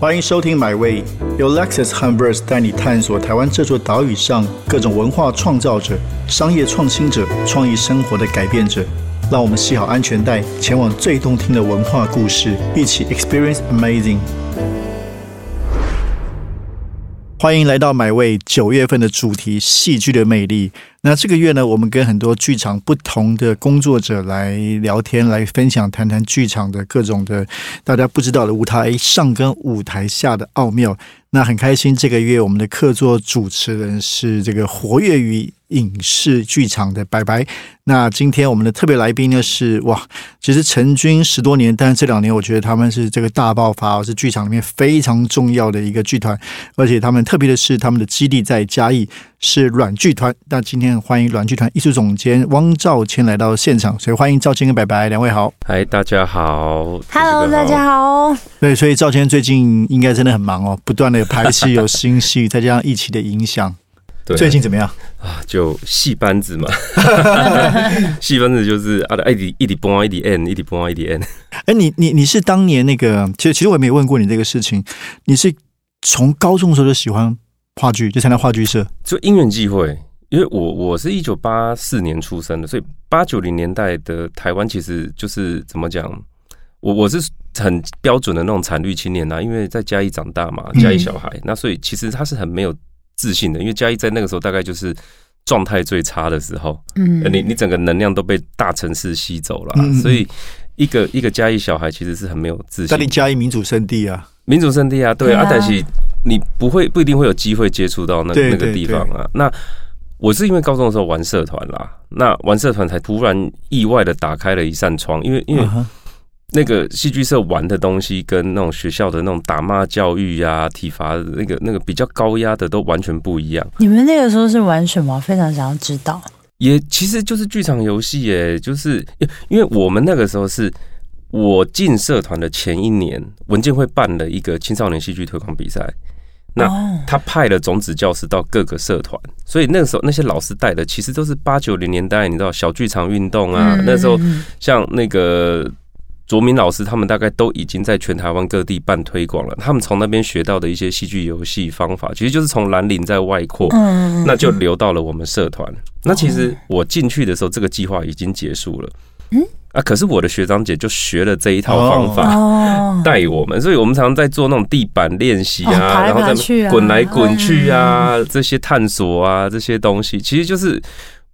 欢迎收听《My Way》，由 Lexus h u m b e r s 带你探索台湾这座岛屿上各种文化创造者、商业创新者、创意生活的改变者。让我们系好安全带，前往最动听的文化故事，一起 Experience Amazing。欢迎来到《My Way》九月份的主题：戏剧的魅力。那这个月呢，我们跟很多剧场不同的工作者来聊天，来分享、谈谈剧场的各种的大家不知道的舞台上跟舞台下的奥妙。那很开心，这个月我们的客座主持人是这个活跃于影视剧场的白白。那今天我们的特别来宾呢是哇，其实成军十多年，但是这两年我觉得他们是这个大爆发，是剧场里面非常重要的一个剧团，而且他们特别的是他们的基地在嘉义。是软剧团，那今天欢迎软剧团艺术总监汪兆谦来到现场，所以欢迎兆谦跟白白两位好。嗨，大家好，Hello，大家好。对，所以兆谦最近应该真的很忙哦，不断的有排戏、有新戏，再加上疫情的影响，最近怎么样啊？就戏班子嘛，戏班子就是啊，一滴一滴崩啊，一滴 n，一滴崩啊，一滴 n。哎，你你你是当年那个，其实其实我也没问过你这个事情，你是从高中的时候就喜欢？话剧就参加话剧社，就因缘际会，因为我我是一九八四年出生的，所以八九零年代的台湾其实就是怎么讲，我我是很标准的那种惨绿青年呐，因为在嘉义长大嘛，嘉义小孩，那所以其实他是很没有自信的，因为嘉义在那个时候大概就是状态最差的时候，嗯，你你整个能量都被大城市吸走了，所以一个一个嘉义小孩其实是很没有自信。但你嘉义民主圣地啊，民主圣地啊，对啊，但是。你不会不一定会有机会接触到那那个地方啊。那我是因为高中的时候玩社团啦，那玩社团才突然意外的打开了一扇窗，因为因为那个戏剧社玩的东西跟那种学校的那种打骂教育呀、体罚那个那个比较高压的都完全不一样。你们那个时候是玩什么？非常想要知道。也其实就是剧场游戏耶，就是因为我们那个时候是。我进社团的前一年，文建会办了一个青少年戏剧推广比赛。那他派了种子教师到各个社团，所以那个时候那些老师带的其实都是八九零年代，你知道小剧场运动啊。那时候像那个卓明老师，他们大概都已经在全台湾各地办推广了。他们从那边学到的一些戏剧游戏方法，其实就是从兰陵在外扩，那就流到了我们社团。那其实我进去的时候，这个计划已经结束了。嗯。啊！可是我的学长姐就学了这一套方法带我们，所以我们常常在做那种地板练习啊，然后在滚来滚去啊，这些探索啊，这些东西，其实就是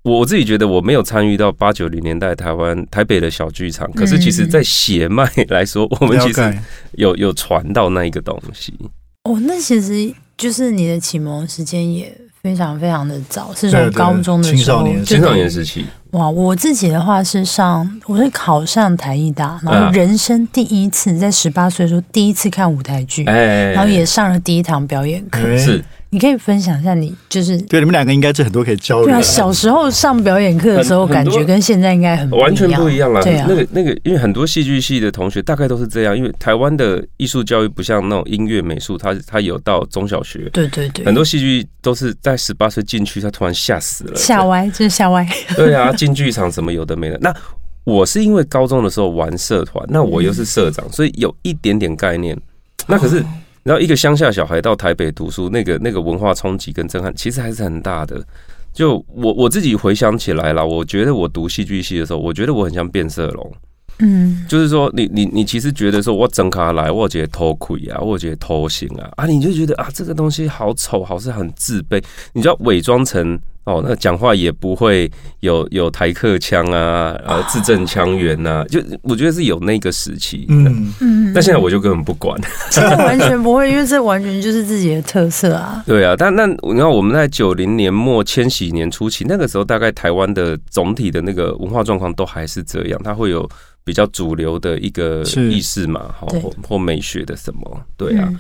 我自己觉得我没有参与到八九零年代台湾台北的小剧场，可是其实在血脉来说，我们其实有有传到那一个东西。哦，那其实就是你的启蒙时间也。非常非常的早，是从高中的时候，青少年时期。哇，我自己的话是上，我是考上台艺大，然后人生第一次在十八岁的时候第一次看舞台剧，然后也上了第一堂表演课。是。你可以分享一下，你就是对你们两个应该是很多可以交流。对啊，小时候上表演课的时候，感觉跟现在应该很完全不一样了。对啊，那个那个，因为很多戏剧系的同学大概都是这样，因为台湾的艺术教育不像那种音乐美术，他他有到中小学。对对对，很多戏剧都是在十八岁进去，他突然吓死了，吓歪，就是吓歪。对啊，进剧场什么有的没的。那我是因为高中的时候玩社团，那我又是社长，所以有一点点概念。那可是。然后一个乡下小孩到台北读书，那个那个文化冲击跟震撼，其实还是很大的。就我我自己回想起来了，我觉得我读戏剧系的时候，我觉得我很像变色龙。嗯，就是说，你你你其实觉得说，我整卡来，我觉得偷窥啊，我觉得偷腥啊，啊，你就觉得啊，这个东西好丑，好是很自卑，你就要伪装成。哦，那讲话也不会有有台客腔啊，呃，字正腔圆呐，就我觉得是有那个时期，嗯。嗯，但现在我就根本不管，这完全不会，因为这完全就是自己的特色啊。对啊，但那你看我们在九零年末、千禧年初期那个时候，大概台湾的总体的那个文化状况都还是这样，它会有比较主流的一个意识嘛，好或美学的什么，对啊。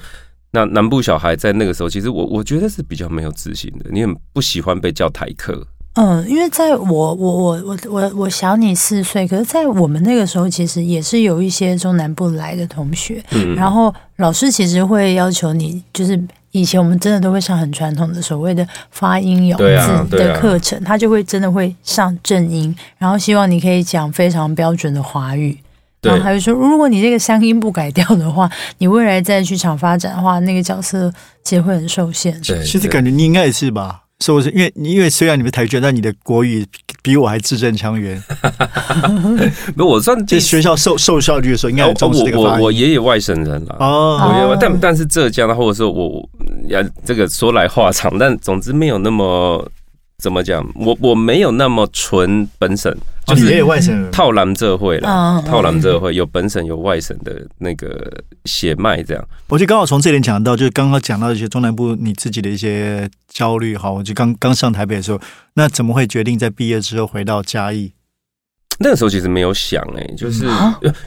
那南部小孩在那个时候，其实我我觉得是比较没有自信的，你很不喜欢被叫台客。嗯，因为在我我我我我我小你四岁，可是，在我们那个时候，其实也是有一些中南部来的同学，然后老师其实会要求你，就是以前我们真的都会上很传统的所谓的发音咬字的课程，他就会真的会上正音，然后希望你可以讲非常标准的华语。然后还会说，如果你这个乡音不改掉的话，你未来在剧场发展的话，那个角色其实会很受限。其实感觉你应该也是吧。是不是？因为因为虽然你们台剧，但你的国语比我还字正腔圆。不，我算在学校受受教育的时候，应该重视这个我我爷爷外省人了哦，但但是浙江的，或者说我呀，这个说来话长，但总之没有那么。怎么讲？我我没有那么纯本省，就是也有外省套蓝这会了，套蓝这会有本省有外省的那个血脉，这样。我就刚好从这点讲到，就是刚刚讲到一些中南部你自己的一些焦虑。哈，我就刚刚上台北的时候，那怎么会决定在毕业之后回到嘉义？那个时候其实没有想，哎，就是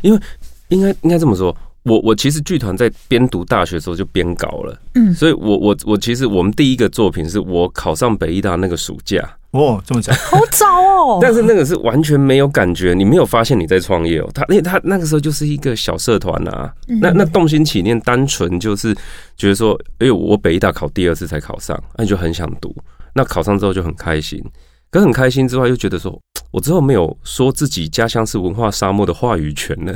因为应该应该这么说。我我其实剧团在边读大学的时候就边搞了，嗯，所以我我我其实我们第一个作品是我考上北医大那个暑假哦，这么早，好早哦，但是那个是完全没有感觉，你没有发现你在创业哦，他因为他那个时候就是一个小社团啊，那那动心起念，单纯就是觉得说，哎，我北医大考第二次才考上，那就很想读，那考上之后就很开心，可很开心之外又觉得说，我之后没有说自己家乡是文化沙漠的话语权了。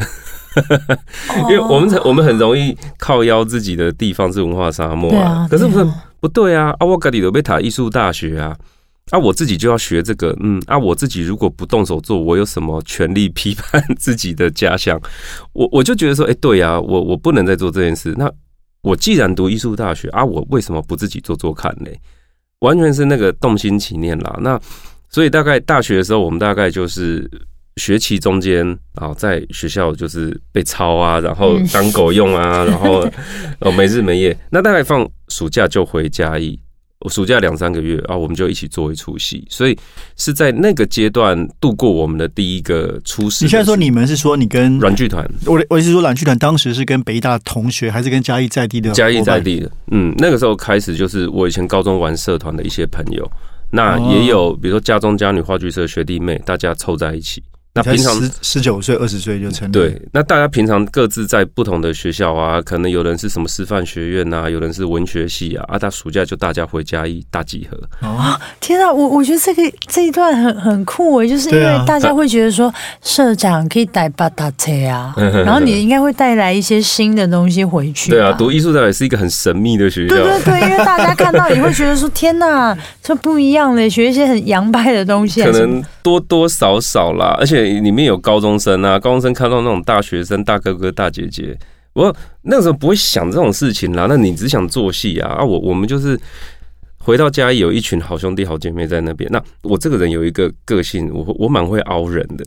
因为我们很我们很容易靠腰自己的地方是文化沙漠啊，可是不是不对啊！阿沃格里德贝塔艺术大学啊，啊，我自己就要学这个，嗯，啊，我自己如果不动手做，我有什么权利批判 自己的家乡？我我就觉得说，哎，对呀，我我不能再做这件事。那我既然读艺术大学啊，我为什么不自己做做看呢？完全是那个动心起念啦。那所以大概大学的时候，我们大概就是。学期中间，然后在学校就是被抄啊，然后当狗用啊，然后 哦没日没夜。那大概放暑假就回嘉义，暑假两三个月啊，我们就一起做一出戏。所以是在那个阶段度过我们的第一个初试。你现在说你们是说你跟软剧团？我我是说软剧团当时是跟北大同学，还是跟嘉义在地的？嘉义在地的，嗯，那个时候开始就是我以前高中玩社团的一些朋友，那也有比如说家中家女话剧社学弟妹，大家凑在一起。那平常十十九岁、二十岁就成立。对，那大家平常各自在不同的学校啊，可能有人是什么师范学院啊，有人是文学系啊，啊，他暑假就大家回家一大集合。哦，天啊，我我觉得这个这一段很很酷诶，就是因为大家会觉得说社长可以带八达车啊，然后你应该会带来一些新的东西回去。对啊，读艺术大学是一个很神秘的学校。对对对，因为大家看到也会觉得说 天哪，这不一样嘞，学一些很洋派的东西。可能多多少少啦，而且。里面有高中生啊，高中生看到那种大学生、大哥哥、大姐姐，我那时候不会想这种事情啦。那你只想做戏啊？啊，我我们就是回到家有一群好兄弟、好姐妹在那边。那我这个人有一个个性，我我蛮会凹人的，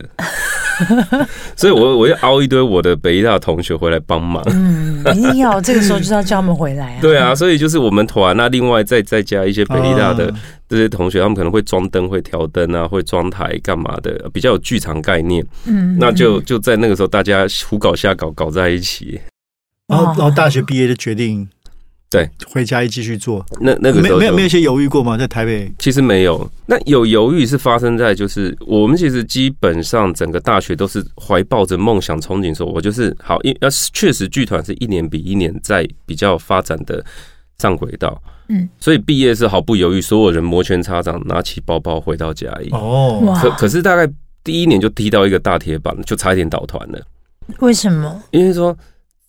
所以我我要熬一堆我的北大同学回来帮忙。嗯，一定要这个时候就要叫他们回来啊。对啊，所以就是我们团那另外再再加一些北大的。这些同学他们可能会装灯、会调灯啊，会装台干嘛的，比较有剧场概念。嗯，那就就在那个时候，大家胡搞瞎搞搞在一起。然后，然后大学毕业就决定对回家一继续做。那那个没有没有没有一些犹豫过吗？在台北其实没有。那有犹豫是发生在就是我们其实基本上整个大学都是怀抱着梦想憧憬，说我就是好，因要确实剧团是一年比一年在比较发展的上轨道。嗯，所以毕业是毫不犹豫，所有人摩拳擦掌，拿起包包回到家里。哦，可可是大概第一年就踢到一个大铁板，就差一点倒团了。为什么？因为说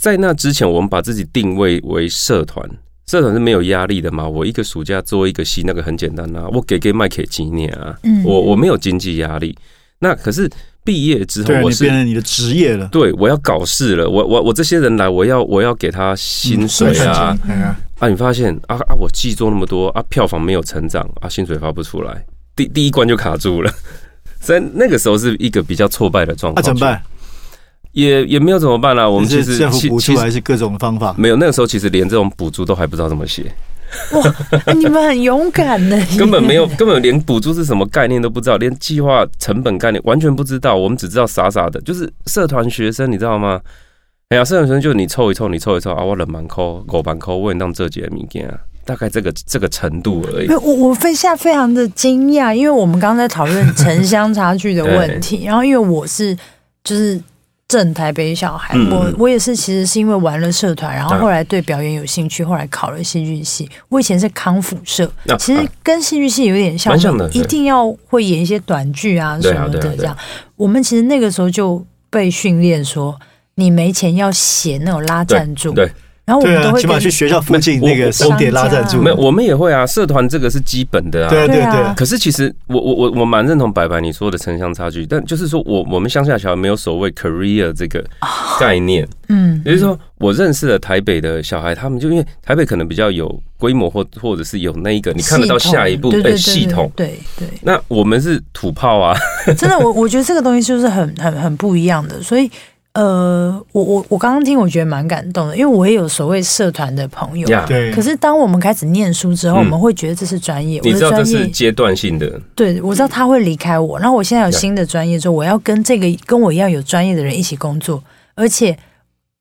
在那之前，我们把自己定位为社团，社团是没有压力的嘛。我一个暑假做一个戏，那个很简单啊，我给给麦给几年啊，我我没有经济压力。那可是毕业之后，我是变成你的职业了。对，我要搞事了。我我我这些人来，我要我要给他薪水啊。啊！你发现啊啊！我戏做那么多啊，票房没有成长啊，薪水发不出来，第第一关就卡住了。所以那个时候是一个比较挫败的状况。那怎么办？也也没有怎么办啦。我们其实政府补助还是各种方法。没有，那个时候其实连这种补助都还不知道怎么写。哇！你们很勇敢呢。根本没有，根本连补助是什么概念都不知道，连计划成本概念完全不知道。我们只知道傻傻的，就是社团学生，你知道吗？哎呀，社团学生就你凑一凑，你凑一凑啊，我冷蛮抠，狗板抠，问当这节物件啊，大概这个这个程度而已。我我非下非常的惊讶，因为我们刚刚在讨论城乡差距的 问题，然后因为我是就是正台北小孩，我我也是其实是因为玩了社团，然后后来对表演有兴趣，后来考了戏剧系。我以前是康复社，其实跟戏剧系有点像，一定要会演一些短剧啊什么的这样。我们其实那个时候就。被训练说，你没钱要写那种拉赞助，对。然后我们都会起码去学校附近那个商店拉赞助。没有，我们也会啊。社团这个是基本的啊。对对对。可是其实我我我我蛮认同白白你说的城乡差距，但就是说我我们乡下小孩没有所谓 career 这个概念。嗯。也就是说，我认识了台北的小孩，他们就因为台北可能比较有规模，或或者是有那一个你看得到下一步的系统。对对。那我们是土炮啊。真的，我我觉得这个东西就是很很很不一样的，所以。呃，我我我刚刚听，我觉得蛮感动的，因为我也有所谓社团的朋友。对。可是当我们开始念书之后，我们会觉得这是专业，我知道这是阶段性的。对，我知道他会离开我，然后我现在有新的专业，之后我要跟这个跟我一样有专业的人一起工作，而且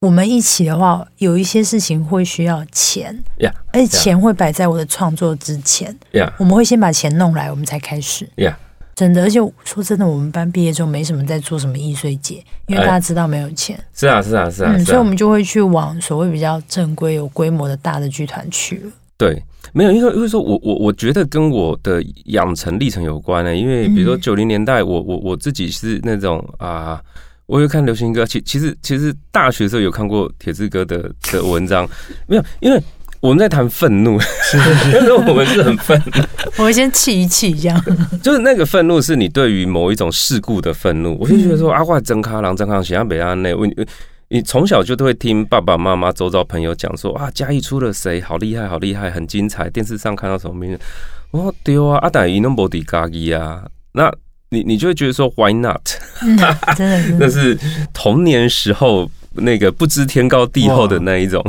我们一起的话，有一些事情会需要钱，呀，而且钱会摆在我的创作之前，呀，我们会先把钱弄来，我们才开始，呀。真的，而且说真的，我们班毕业之后没什么在做什么易碎节，因为大家知道没有钱。是啊，是啊，是啊，所以我们就会去往所谓比较正规、有规模的大的剧团去了。对，没有，因为因为说我我我觉得跟我的养成历程有关呢。因为比如说九零年代，我我我自己是那种啊，我有看流行歌，其其实其实大学时候有看过铁志哥的的文章，没有，因为。我们在谈愤怒，那时候我们是很愤怒。我先气一气，这样。就是那个愤怒，是你对于某一种事故的愤怒。我就觉得说，阿怪真卡郎真康喜欢北安内，你你从小就都会听爸爸妈妈、周遭朋友讲说啊，嘉义出了谁，好厉害，好厉害，很精彩。电视上看到什么名人，我丢啊，阿达伊诺博迪嘎伊啊，那你你就会觉得说，Why not？真的，那是童年时候。那个不知天高地厚的那一种，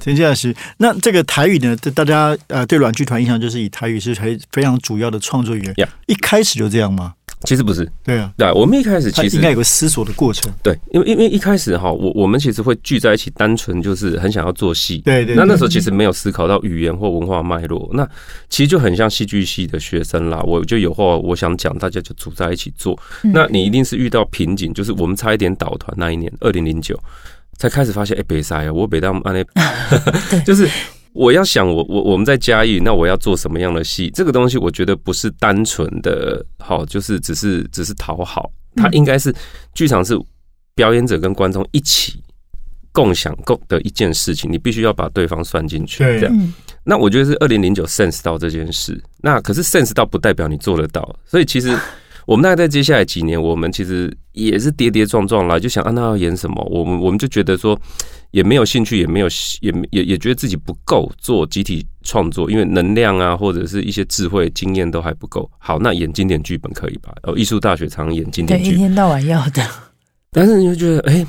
田家是那这个台语呢？大家呃对软剧团印象就是以台语是非非常主要的创作语言，一开始就这样吗？其实不是，对啊，对，我们一开始其实应该有个思索的过程，对，因为因为一开始哈，我我们其实会聚在一起，单纯就是很想要做戏，对对。那那时候其实没有思考到语言或文化脉络，那其实就很像戏剧系的学生啦。我就有话我想讲，大家就组在一起做。那你一定是遇到瓶颈，就是我们差一点倒团那一年，二零零九才开始发现，哎，北塞啊，我北大安内，就是。我要想我我我们在嘉义，那我要做什么样的戏？这个东西我觉得不是单纯的，好，就是只是只是讨好，它应该是剧场是表演者跟观众一起共享共的一件事情，你必须要把对方算进去。这样，那我觉得是二零零九 sense 到这件事，那可是 sense 到不代表你做得到，所以其实。我们大概在接下来几年，我们其实也是跌跌撞撞啦，就想啊，那要演什么？我们我们就觉得说，也没有兴趣，也没有 也也也觉得自己不够做集体创作，因为能量啊，或者是一些智慧经验都还不够。好，那演经典剧本可以吧？哦，艺术大学常演经典剧，一天到晚要的。但是你就觉得，哎。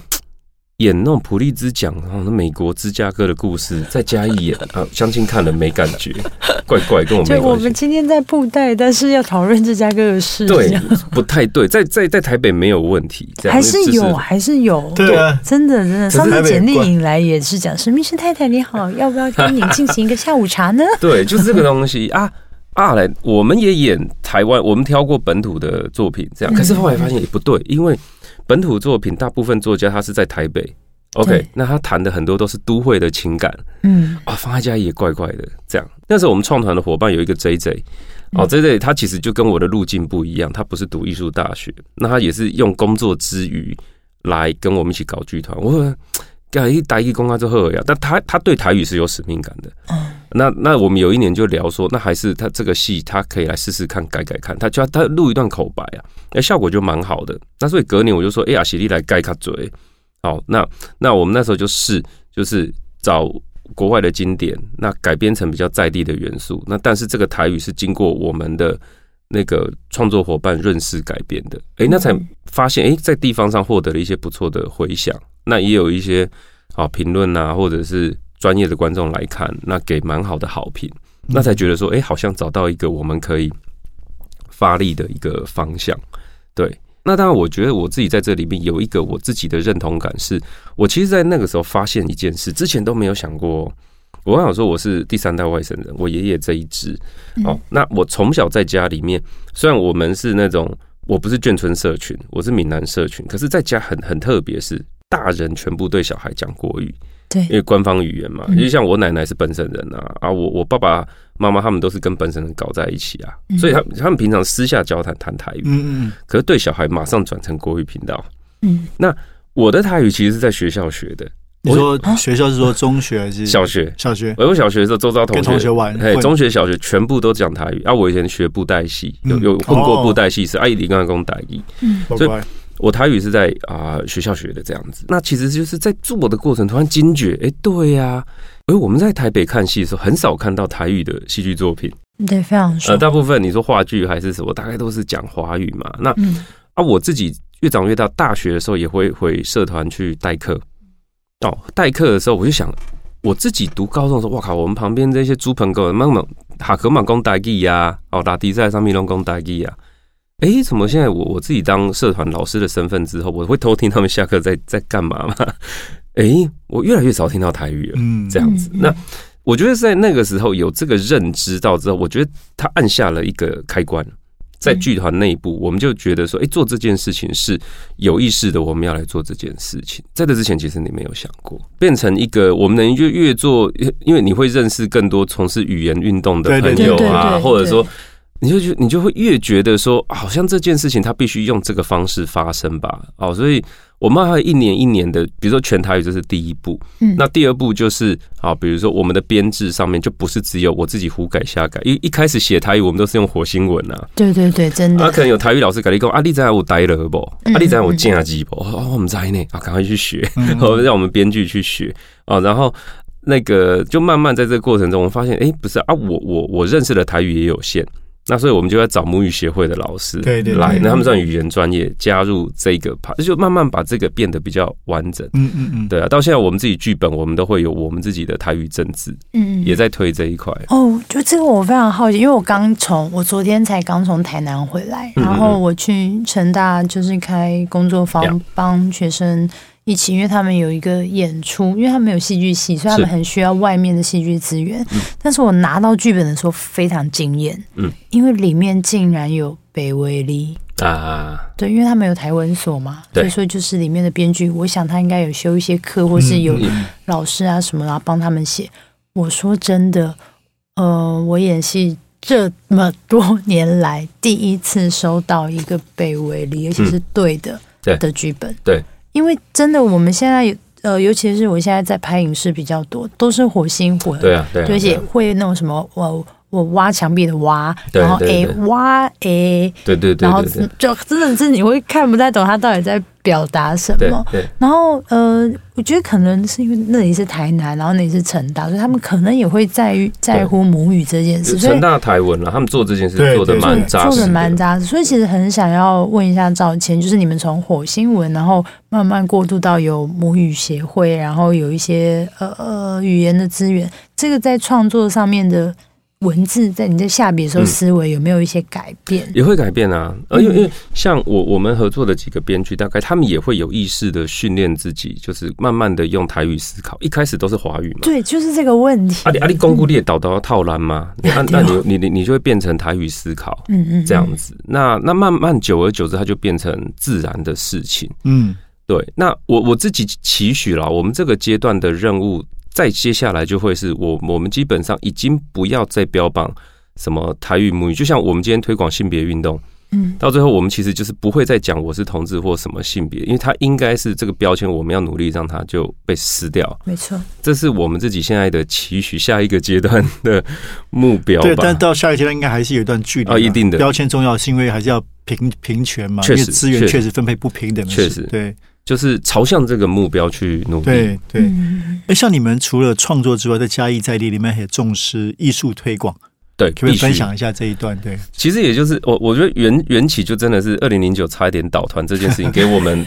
演那种普利兹奖，然后美国芝加哥的故事，再加一演啊，相亲看了没感觉，怪怪，跟我没关系。我们今天在布袋，但是要讨论芝加哥的事，对，不太对。在在在台北没有问题，还是有，还是有，对啊，真的真的。上次简历引来也是讲，是密室太太你好，要不要跟你进行一个下午茶呢？对，就是这个东西啊啊！来，我们也演台湾，我们挑过本土的作品，这样。可是后来发现也不对，因为。本土作品大部分作家他是在台北，OK，那他谈的很多都是都会的情感，嗯，啊，放在家也怪怪的。这样，那时候我们创团的伙伴有一个 JJ，哦，JJ 他其实就跟我的路径不一样，他不是读艺术大学，那他也是用工作之余来跟我们一起搞剧团。我说，搞一打一公开之后呀，但他他对台语是有使命感的，嗯，那那我们有一年就聊说，那还是他这个戏他可以来试试看改改看，他就要他录一段口白啊。那效果就蛮好的，那所以隔年我就说，哎呀，喜力来盖卡嘴，好，那那我们那时候就试，就是找国外的经典，那改编成比较在地的元素，那但是这个台语是经过我们的那个创作伙伴认识改编的，哎，那才发现，哎，在地方上获得了一些不错的回响，那也有一些啊评论啊，或者是专业的观众来看，那给蛮好的好评，那才觉得说，哎，好像找到一个我们可以发力的一个方向。对，那当然，我觉得我自己在这里面有一个我自己的认同感，是我其实，在那个时候发现一件事，之前都没有想过。我刚想说，我是第三代外省人，我爷爷这一支哦。那我从小在家里面，虽然我们是那种，我不是眷村社群，我是闽南社群，可是在家很很特别，是大人全部对小孩讲国语。对，因为官方语言嘛，就像我奶奶是本省人啊，啊，我我爸爸妈妈他们都是跟本省人搞在一起啊，所以他他们平常私下交谈谈台语，嗯嗯，可是对小孩马上转成国语频道，嗯，那我的台语其实是在学校学的。你说学校是说中学还是小学？小学。我小学的时候，周遭同学同学玩，哎，中学、小学全部都讲台语。啊，我以前学布袋戏，有有混过布袋戏，是阿姨你刚刚跟我打一，嗯，所以我台语是在啊学校学的这样子。那其实就是在做的过程，突然惊觉，哎，对呀，哎，我们在台北看戏的时候，很少看到台语的戏剧作品，对，非常少。呃，大部分你说话剧还是什么，大概都是讲华语嘛。那啊，我自己越长越大，大学的时候也会回社团去代课。哦，代课的时候我就想，我自己读高中的时候，哇靠！我们旁边这些猪朋狗友，慢慢哈克马公代记呀，哦打比赛上面龙公代记呀，哎，怎么现在我我自己当社团老师的身份之后，我会偷听他们下课在在干嘛吗？哎，我越来越少听到台语了，嗯，这样子。那我觉得在那个时候有这个认知到之后，我觉得他按下了一个开关。在剧团内部，我们就觉得说，哎，做这件事情是有意识的，我们要来做这件事情。在这之前，其实你没有想过变成一个，我们能越越做，因为你会认识更多从事语言运动的朋友啊，或者说。你就觉你就会越觉得说，好像这件事情它必须用这个方式发生吧？哦，所以我们还一年一年的，比如说全台语这是第一步，嗯，那第二步就是啊，比如说我们的编制上面就不是只有我自己胡改瞎改，因为一开始写台语我们都是用火星文啊，对对对，真的，啊，可能有台语老师改了一个啊，你在我呆了不？啊，你在我见下机不？哦，我们在呢，啊，赶快去学，然后 让我们编剧去学。啊，然后那个就慢慢在这个过程中，我发现，哎，不是啊，我我我认识的台语也有限。那所以我们就要找母语协会的老师对对来，那他们算语言专业，加入这个派，就慢慢把这个变得比较完整。嗯嗯嗯，对啊，到现在我们自己剧本，我们都会有我们自己的台语政治，嗯，也在推这一块。哦，就这个我非常好奇，因为我刚从我昨天才刚从台南回来，然后我去成大就是开工作坊帮学生。一起，因为他们有一个演出，因为他们有戏剧系，所以他们很需要外面的戏剧资源。但是我拿到剧本的时候非常惊艳，嗯，因为里面竟然有北威利。啊，对，因为他们有台文所嘛，所以说就是里面的编剧，我想他应该有修一些课，或是有老师啊什么然后帮他们写。我说真的，呃，我演戏这么多年来第一次收到一个北威利，而且是对的的剧本，对。因为真的，我们现在呃，尤其是我现在在拍影视比较多，都是火星火，对啊，对，而且会那种什么我。我挖墙壁的挖，然后诶挖诶，对对对，然后就真的是你会看不太懂他到底在表达什么。然后呃，我觉得可能是因为那里是台南，然后那里是成大，所以他们可能也会在于在乎母语这件事。成大台文了，他们做这件事做的蛮扎实，做的蛮扎实。所以其实很想要问一下赵谦，就是你们从火星文，然后慢慢过渡到有母语协会，然后有一些呃呃语言的资源，这个在创作上面的。文字在你在下笔的时候，思维有没有一些改变？也会改变啊，呃，因为因为像我我们合作的几个编剧，大概他们也会有意识的训练自己，就是慢慢的用台语思考。一开始都是华语嘛，对，就是这个问题。阿里阿里公固列导导套栏嘛，那那你你你你就会变成台语思考，嗯嗯，这样子。那那慢慢久而久之，它就变成自然的事情。嗯，对。那我我自己期许了，我们这个阶段的任务。再接下来就会是我我们基本上已经不要再标榜什么台语母语，就像我们今天推广性别运动，嗯，到最后我们其实就是不会再讲我是同志或什么性别，因为它应该是这个标签，我们要努力让它就被撕掉。没错，这是我们自己现在的期许，下一个阶段的目标。对，但到下一个阶段应该还是有一段距离啊，一定的标签重要是因为还是要平平权嘛，确实资源确实分配不平等，确实对。就是朝向这个目标去努力。对对，哎，像你们除了创作之外，在嘉义在地里面也重视艺术推广。对，可以分享一下这一段。对，其实也就是我，我觉得缘缘起就真的是二零零九差一点倒团这件事情，给我们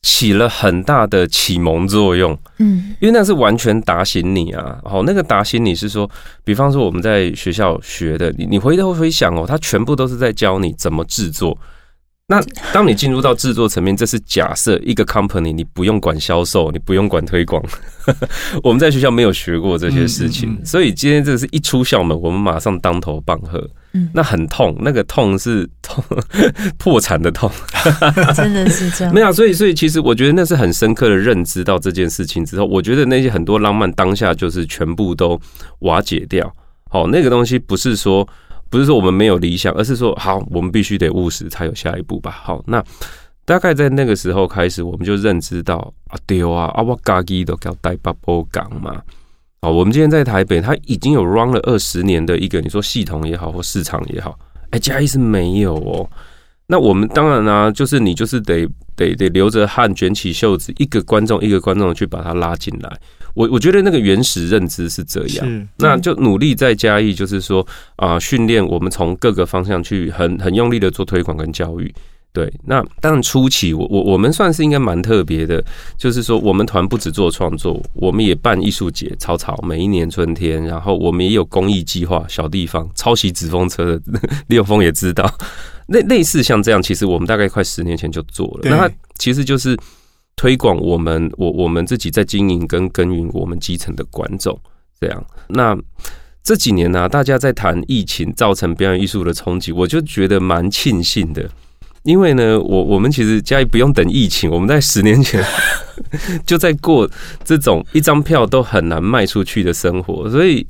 起了很大的启蒙作用。嗯，因为那是完全打醒你啊。好，那个打醒你是说，比方说我们在学校学的，你你回头回想哦，他全部都是在教你怎么制作。那当你进入到制作层面，这是假设一个 company，你不用管销售，你不用管推广。我们在学校没有学过这些事情，所以今天这是一出校门，我们马上当头棒喝。嗯，那很痛，那个痛是痛破产的痛，真的是这样。没有，所以所以其实我觉得那是很深刻的认知到这件事情之后，我觉得那些很多浪漫当下就是全部都瓦解掉。好，那个东西不是说。不是说我们没有理想，而是说好，我们必须得务实才有下一步吧。好，那大概在那个时候开始，我们就认知到啊，丢啊，啊，我嘎叽都叫带巴波港嘛。好，我们今天在台北，它已经有 run 了二十年的一个，你说系统也好，或市场也好，哎，嘉义是没有哦。那我们当然呢，就是你就是得得得流着汗卷起袖子，一个观众一个观众去把他拉进来。我我觉得那个原始认知是这样，那就努力再加以，就是说啊，训练我们从各个方向去很很用力的做推广跟教育。对，那当然初期我我我们算是应该蛮特别的，就是说我们团不只做创作，我们也办艺术节，草草每一年春天，然后我们也有公益计划，小地方抄袭纸风车的 李永峰也知道，类类似像这样，其实我们大概快十年前就做了，那它其实就是推广我们我我们自己在经营跟耕耘我们基层的观众这样。那这几年呢，大家在谈疫情造成表演艺术的冲击，我就觉得蛮庆幸的。因为呢，我我们其实嘉义不用等疫情，我们在十年前 就在过这种一张票都很难卖出去的生活，所以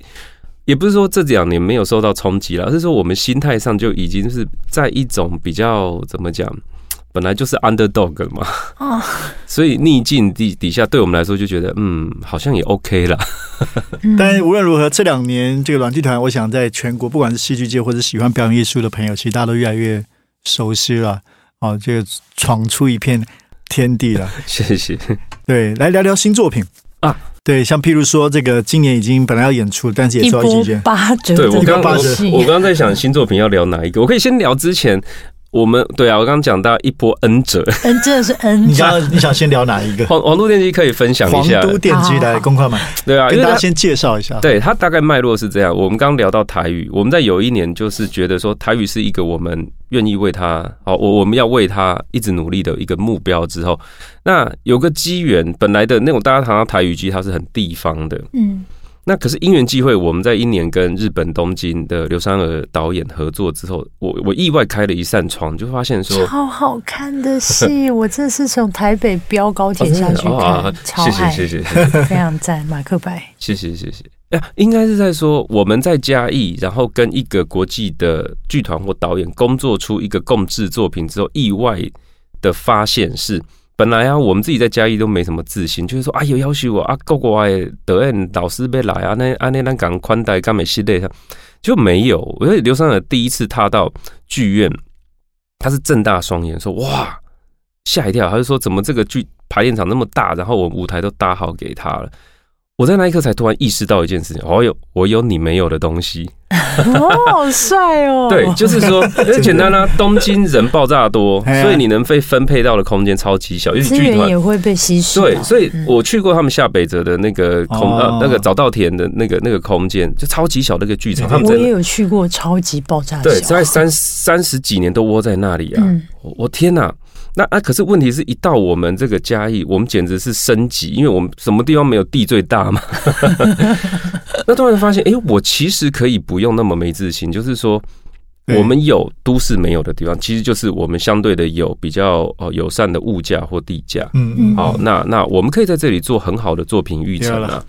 也不是说这两年没有受到冲击了，而是说我们心态上就已经是在一种比较怎么讲，本来就是 underdog 嘛，哦，所以逆境底底下对我们来说就觉得嗯，好像也 OK 了。但无论如何，这两年这个软剧团，我想在全国不管是戏剧界或者喜欢表演艺术的朋友，其实大家都越来越。熟悉了，哦，这个闯出一片天地了。谢谢。对，来聊聊新作品啊。对，像譬如说，这个今年已经本来要演出，但是也做一波八折。对我刚我我刚刚在想新作品要聊哪一个，我可以先聊之前。我们对啊，我刚刚讲到一波 N 折，N 真的是 N。你想你想先聊哪一个？黄黄都电机可以分享一下。黄都电机来公开买，对啊，跟大家先介绍一下。对他大概脉络是这样。我们刚聊到台语，我们在有一年就是觉得说台语是一个我们愿意为它，好，我我们要为它一直努力的一个目标之后，那有个机缘，本来的那种大家谈到台语机，它是很地方的，嗯。那可是因缘际会，我们在一年跟日本东京的刘三儿导演合作之后，我我意外开了一扇窗，就发现说超好看的戏，我这是从台北飙高铁下去看，超爱，谢谢谢谢，非常赞，马克白，谢谢谢谢。哎，应该是在说我们在嘉义，然后跟一个国际的剧团或导演工作出一个共制作品之后，意外的发现是。本来啊，我们自己在嘉义都没什么自信，就是说啊，有要求我啊，国外导演导师被来啊，那啊那那港宽带干美系列上就没有。我觉得刘三儿第一次踏到剧院，他是睁大双眼说哇，吓一跳，他就说怎么这个剧排练场那么大，然后我舞台都搭好给他了。我在那一刻才突然意识到一件事情，哦有我有你没有的东西，哦，好帅哦！对，就是说 很简单啦，东京人爆炸多，所以你能被分配到的空间超级小，因为资源也会被稀释。对，所以我去过他们下北泽的那个空呃那个早稻田的那个那个空间，就超级小那个剧场。我也有去过超级爆炸，对，在三三十几年都窝在那里啊！我天哪！那啊，可是问题是一到我们这个嘉义，我们简直是升级，因为我们什么地方没有地最大嘛。那突然发现，哎，我其实可以不用那么没自信，就是说，我们有都市没有的地方，其实就是我们相对的有比较呃友善的物价或地价。嗯嗯。好，那那我们可以在这里做很好的作品预测啊。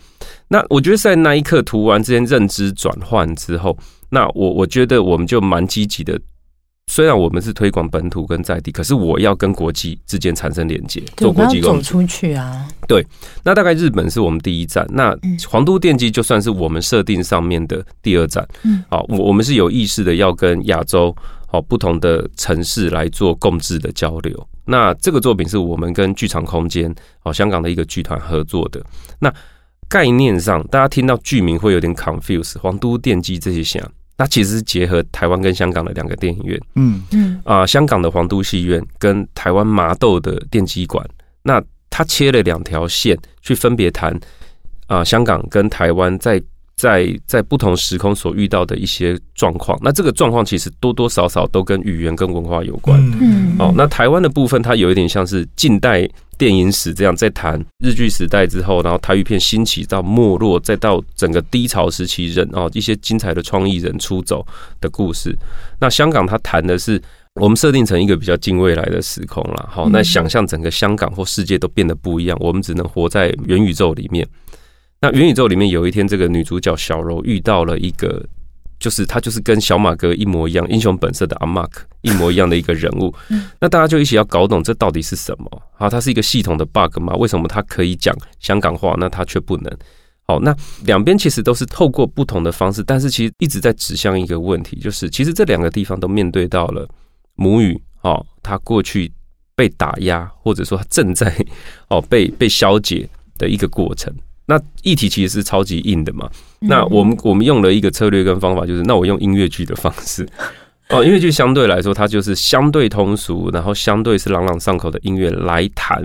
那我觉得在那一刻涂完之间认知转换之后，那我我觉得我们就蛮积极的。虽然我们是推广本土跟在地，可是我要跟国际之间产生连接，做国际走出去啊。对，那大概日本是我们第一站，那皇都电机就算是我们设定上面的第二站。嗯，好，我我们是有意识的要跟亚洲好不同的城市来做共治的交流。那这个作品是我们跟剧场空间好香港的一个剧团合作的。那概念上，大家听到剧名会有点 confuse，皇都电机这些想。那其实是结合台湾跟香港的两个电影院，嗯。嗯。啊，香港的皇都戏院跟台湾麻豆的电击馆，那它切了两条线去分别谈啊，香港跟台湾在在在不同时空所遇到的一些状况。那这个状况其实多多少少都跟语言跟文化有关。嗯哦，那台湾的部分它有一点像是近代。电影史这样在谈日剧时代之后，然后台语片兴起到没落，再到整个低潮时期人哦一些精彩的创意人出走的故事。那香港它谈的是我们设定成一个比较近未来的时空了。好，那想象整个香港或世界都变得不一样，我们只能活在元宇宙里面。那元宇宙里面有一天，这个女主角小柔遇到了一个。就是她就是跟小马哥一模一样，英雄本色的阿 Mark 一模一样的一个人物。那大家就一起要搞懂这到底是什么？好，它是一个系统的 bug 吗？为什么它可以讲香港话，那它却不能？好，那两边其实都是透过不同的方式，但是其实一直在指向一个问题，就是其实这两个地方都面对到了母语哦，它过去被打压，或者说他正在哦被被消解的一个过程。那议题其实是超级硬的嘛。那我们我们用了一个策略跟方法，就是那我用音乐剧的方式哦，音乐剧相对来说它就是相对通俗，然后相对是朗朗上口的音乐来谈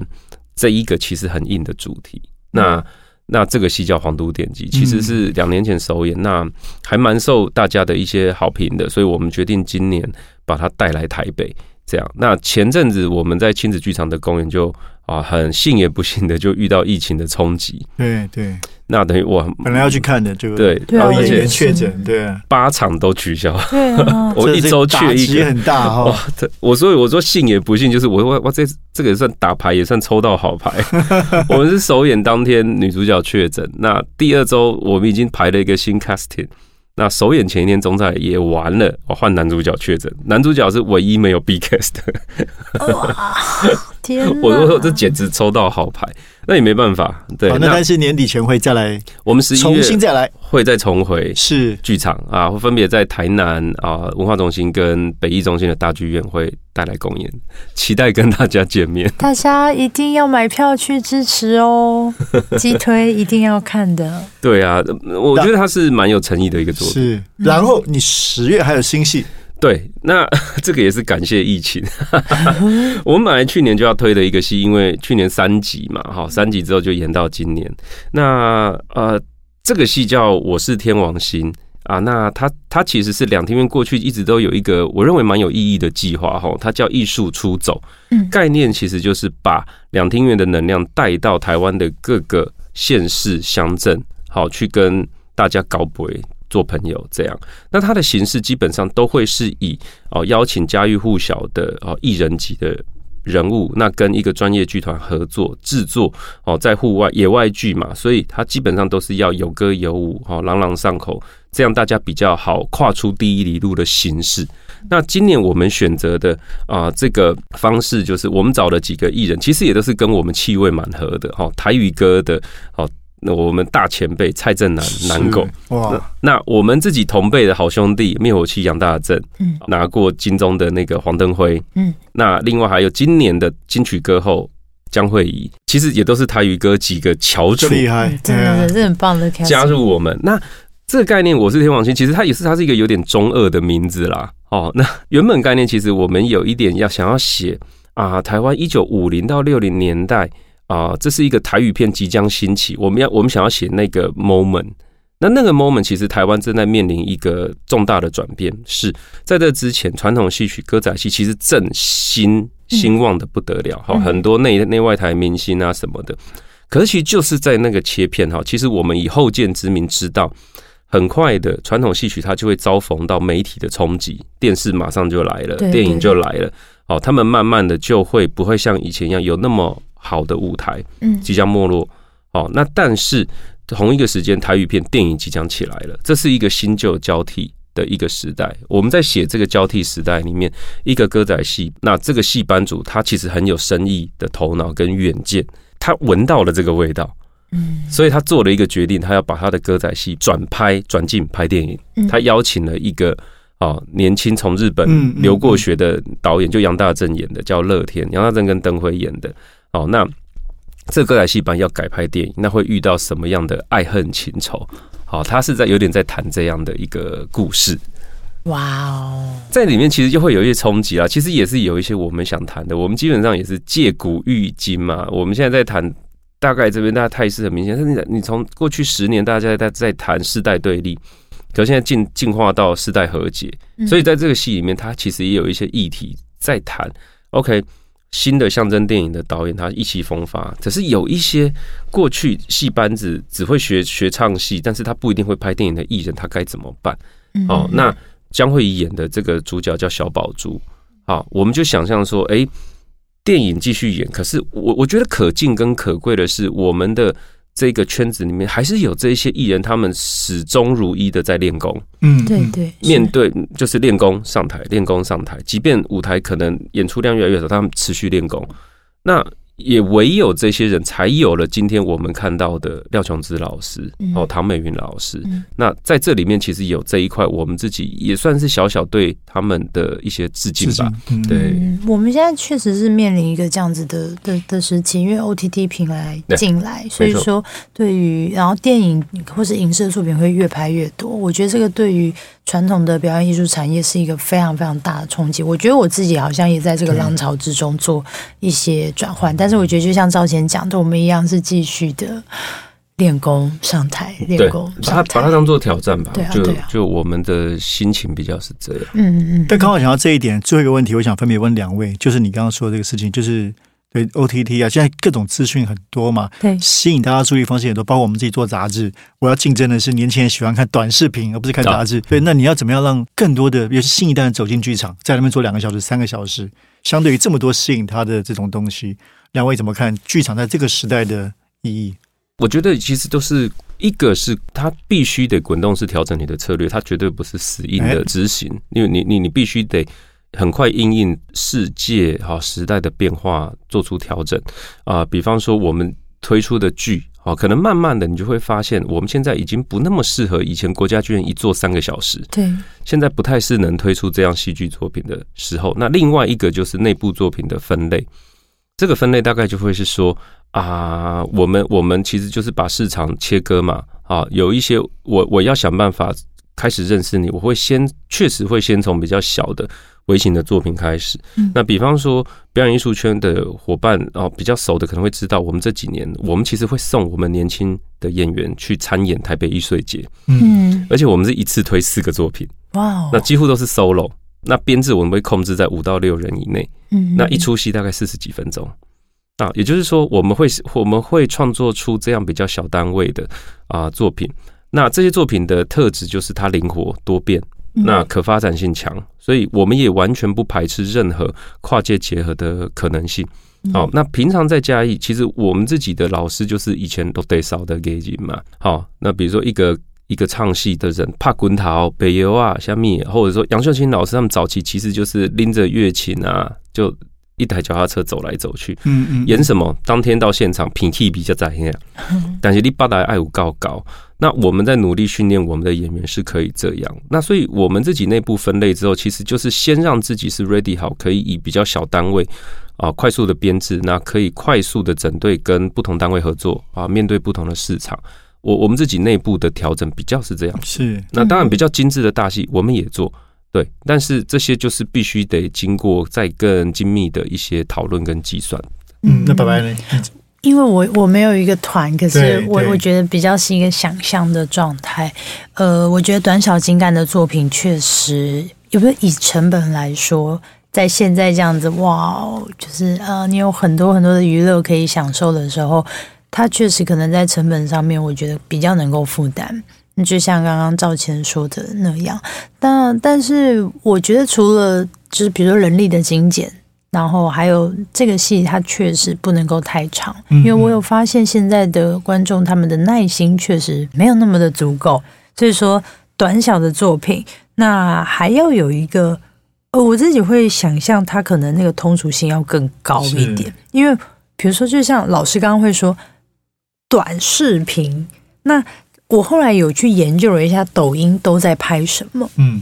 这一个其实很硬的主题。那那这个戏叫《皇都典籍》，其实是两年前首演，那还蛮受大家的一些好评的，所以我们决定今年把它带来台北。这样，那前阵子我们在亲子剧场的公演就啊，很幸也不幸的就遇到疫情的冲击。对对，那等于我本来要去看的这个，对，然后演员确诊，对，八场都取消。对啊，我一周去一个很大 哈。我所以我说幸也不幸，就是我我我这这个也算打牌，也算抽到好牌。我们是首演当天女主角确诊，那第二周我们已经排了一个新 casting。那首演前一天中赛也完了，我换男主角确诊，男主角是唯一没有 B cast 的。哇，天！我说这简直抽到好牌，那也没办法。对，那但是年底前会再来，我们十一月重新再来，会再重回是剧场啊，会分别在台南啊文化中心跟北艺中心的大剧院会带来公演，期待跟大家见面。大家一定要买票去支持哦，鸡推一定要看的。对啊，我觉得他是蛮有诚意的一个。是，然后你十月还有新戏，对，那 这个也是感谢疫情。我们本来去年就要推的一个戏，因为去年三集嘛，哈，三集之后就延到今年。那呃，这个戏叫《我是天王星》啊，那它它其实是两厅院过去一直都有一个我认为蛮有意义的计划，哈，它叫艺术出走。嗯，概念其实就是把两厅院的能量带到台湾的各个县市乡镇，好去跟大家搞博。做朋友这样，那它的形式基本上都会是以哦邀请家喻户晓的哦艺人级的人物，那跟一个专业剧团合作制作哦在户外野外剧嘛，所以它基本上都是要有歌有舞哦朗朗上口，这样大家比较好跨出第一里路的形式。那今年我们选择的啊这个方式，就是我们找了几个艺人，其实也都是跟我们气味蛮合的哈，台语歌的哦。那我们大前辈蔡正南南狗。哇，那我们自己同辈的好兄弟灭火器杨大正，嗯，拿过金钟的那个黄登辉，嗯，那另外还有今年的金曲歌后江慧仪，其实也都是台语歌几个翘楚，厉害，真的是很棒的加入我们。那这个概念我是天王星，其实它也是它是一个有点中二的名字啦。哦，那原本概念其实我们有一点要想要写啊，台湾一九五零到六零年代。啊，这是一个台语片即将兴起，我们要我们想要写那个 moment，那那个 moment 其实台湾正在面临一个重大的转变，是在这之前，传统戏曲歌仔戏其实正兴兴旺的不得了，哈，很多内内外台明星啊什么的，可是其实就是在那个切片哈，其实我们以后见之明知道，很快的传统戏曲它就会遭逢到媒体的冲击，电视马上就来了，电影就来了，哦，他们慢慢的就会不会像以前一样有那么。好的舞台，嗯，即将没落，哦，那但是同一个时间，台语片电影即将起来了，这是一个新旧交替的一个时代。我们在写这个交替时代里面，一个歌仔戏，那这个戏班主他其实很有生意的头脑跟远见，他闻到了这个味道，嗯，所以他做了一个决定，他要把他的歌仔戏转拍转进拍电影，他邀请了一个。哦，年轻从日本留过学的导演，就杨大正演的，叫乐天。杨大正跟灯辉演的。哦，那这歌仔戏班要改拍电影，那会遇到什么样的爱恨情仇？好，他是在有点在谈这样的一个故事。哇哦，在里面其实就会有一些冲击啊。其实也是有一些我们想谈的。我们基本上也是借古喻今嘛。我们现在在谈，大概这边大家态势很明显。是你你从过去十年，大家在在谈世代对立。可现在进进化到世代和解，所以在这个戏里面，它其实也有一些议题在谈。OK，新的象征电影的导演他意气风发，可是有一些过去戏班子只会学学唱戏，但是他不一定会拍电影的艺人，他该怎么办？哦，那江慧仪演的这个主角叫小宝珠，好，我们就想象说，哎，电影继续演，可是我我觉得可敬跟可贵的是我们的。这个圈子里面，还是有这些艺人，他们始终如一的在练功。嗯，对对，面对就是练功上台，练功上台，即便舞台可能演出量越来越少，他们持续练功。那也唯有这些人才有了今天我们看到的廖琼芝老师哦，唐美云老师。那在这里面其实有这一块，我们自己也算是小小对他们的一些致敬吧。对，我们现在确实是面临一个这样子的的的时期，因为 OTT 平台进来，所以说对于然后电影或是影视作品会越拍越多。我觉得这个对于传统的表演艺术产业是一个非常非常大的冲击。我觉得我自己好像也在这个浪潮之中做一些转换，但是我觉得就像赵贤讲的，我们一样是继续的练功上台，练功，把它把它当做挑战吧。对啊，就就我们的心情比较是这样。嗯嗯嗯。但刚好讲到这一点，最后一个问题，我想分别问两位，就是你刚刚说的这个事情，就是对 OTT 啊，现在各种资讯很多嘛，对，吸引大家注意方式也多，包括我们自己做杂志，我要竞争的是年轻人喜欢看短视频，而不是看杂志。对，那你要怎么样让更多的，尤其新一代人走进剧场，在那边做两个小时、三个小时？相对于这么多吸引他的这种东西，两位怎么看剧场在这个时代的意义？我觉得其实都是一个是它必须得滚动式调整你的策略，它绝对不是死硬的执行，因为你你你必须得很快应应世界哈时代的变化做出调整啊。比方说我们推出的剧。哦，可能慢慢的你就会发现，我们现在已经不那么适合以前国家剧院一做三个小时。对，现在不太是能推出这样戏剧作品的时候。那另外一个就是内部作品的分类，这个分类大概就会是说啊，我们我们其实就是把市场切割嘛。啊，有一些我我要想办法开始认识你，我会先确实会先从比较小的。微型的作品开始，那比方说表演艺术圈的伙伴哦，比较熟的可能会知道，我们这几年我们其实会送我们年轻的演员去参演台北艺术节，嗯，而且我们是一次推四个作品，哇，那几乎都是 solo，那编制我们会控制在五到六人以内，嗯，那一出戏大概四十几分钟，啊，也就是说我们会我们会创作出这样比较小单位的啊作品，那这些作品的特质就是它灵活多变。那可发展性强，所以我们也完全不排斥任何跨界结合的可能性。好，那平常在嘉义，其实我们自己的老师就是以前都得少的给人嘛。好，那比如说一个一个唱戏的人，怕滚桃、北游啊、虾米，或者说杨秀清老师他们早期其实就是拎着乐琴啊，就一台脚踏车走来走去。嗯嗯，演什么？当天到现场品气比较在样，但是你八大爱五高高。那我们在努力训练我们的演员是可以这样，那所以我们自己内部分类之后，其实就是先让自己是 ready 好，可以以比较小单位啊快速的编制，那可以快速的整队跟不同单位合作啊，面对不同的市场，我我们自己内部的调整比较是这样。是，那当然比较精致的大戏我们也做，对，但是这些就是必须得经过再更精密的一些讨论跟计算。嗯，那拜拜呢？因为我我没有一个团，可是我我觉得比较是一个想象的状态。呃，我觉得短小精干的作品确实，有没有以成本来说，在现在这样子，哇，就是呃，你有很多很多的娱乐可以享受的时候，它确实可能在成本上面，我觉得比较能够负担。就像刚刚赵谦说的那样，但但是我觉得除了就是比如说人力的精简。然后还有这个戏，它确实不能够太长，因为我有发现现在的观众他们的耐心确实没有那么的足够，所以说短小的作品，那还要有一个，呃，我自己会想象它可能那个通俗性要更高一点，因为比如说就像老师刚刚会说短视频，那我后来有去研究了一下抖音都在拍什么，嗯。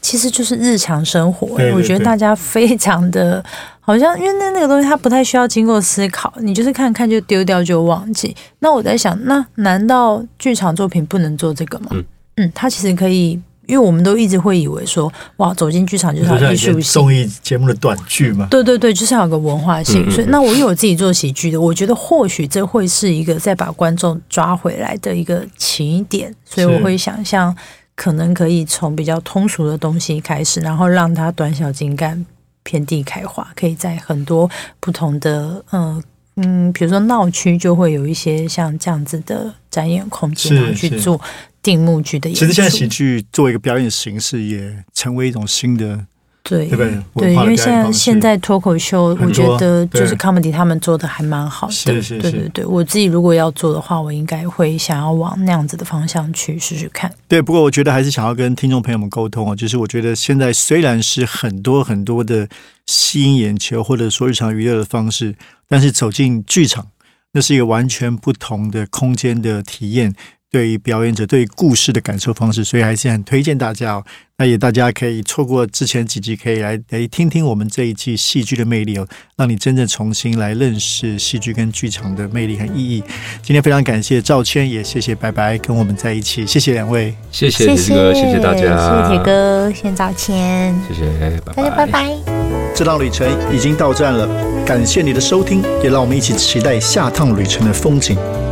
其实就是日常生活，我觉得大家非常的，好像因为那那个东西它不太需要经过思考，你就是看看就丢掉就忘记。那我在想，那难道剧场作品不能做这个吗？嗯，它其实可以，因为我们都一直会以为说，哇，走进剧场就是要艺术性综艺节目的短剧嘛。对对对，就是要有个文化性。所以，那我有自己做喜剧的，我觉得或许这会是一个再把观众抓回来的一个起点。所以，我会想象。可能可以从比较通俗的东西开始，然后让它短小精干、遍地开花。可以在很多不同的，嗯嗯，比如说闹区，就会有一些像这样子的展演空间，然后去做定目剧的。其实现在喜剧作为一个表演形式，也成为一种新的对对不对？对，因为现在现在脱口秀，我觉得就是对 comedy 他们做的还蛮好的。是是是对对对，我自己如果要做的话，我应该会想要往那样子的方向去试试看。对，不过我觉得还是想要跟听众朋友们沟通哦，就是我觉得现在虽然是很多很多的吸引眼球或者说日常娱乐的方式，但是走进剧场，那是一个完全不同的空间的体验。对于表演者对于故事的感受方式，所以还是很推荐大家哦。那也大家可以错过之前几集，可以来来听听我们这一季戏剧的魅力哦，让你真正重新来认识戏剧跟剧场的魅力和意义。今天非常感谢赵谦，也谢谢白白跟我们在一起，谢谢两位。谢谢铁哥，谢谢大家，谢谢铁，哥，谢谢赵谦，谢谢，拜大家拜拜。这趟旅程已经到站了，感谢你的收听，也让我们一起期待下趟旅程的风景。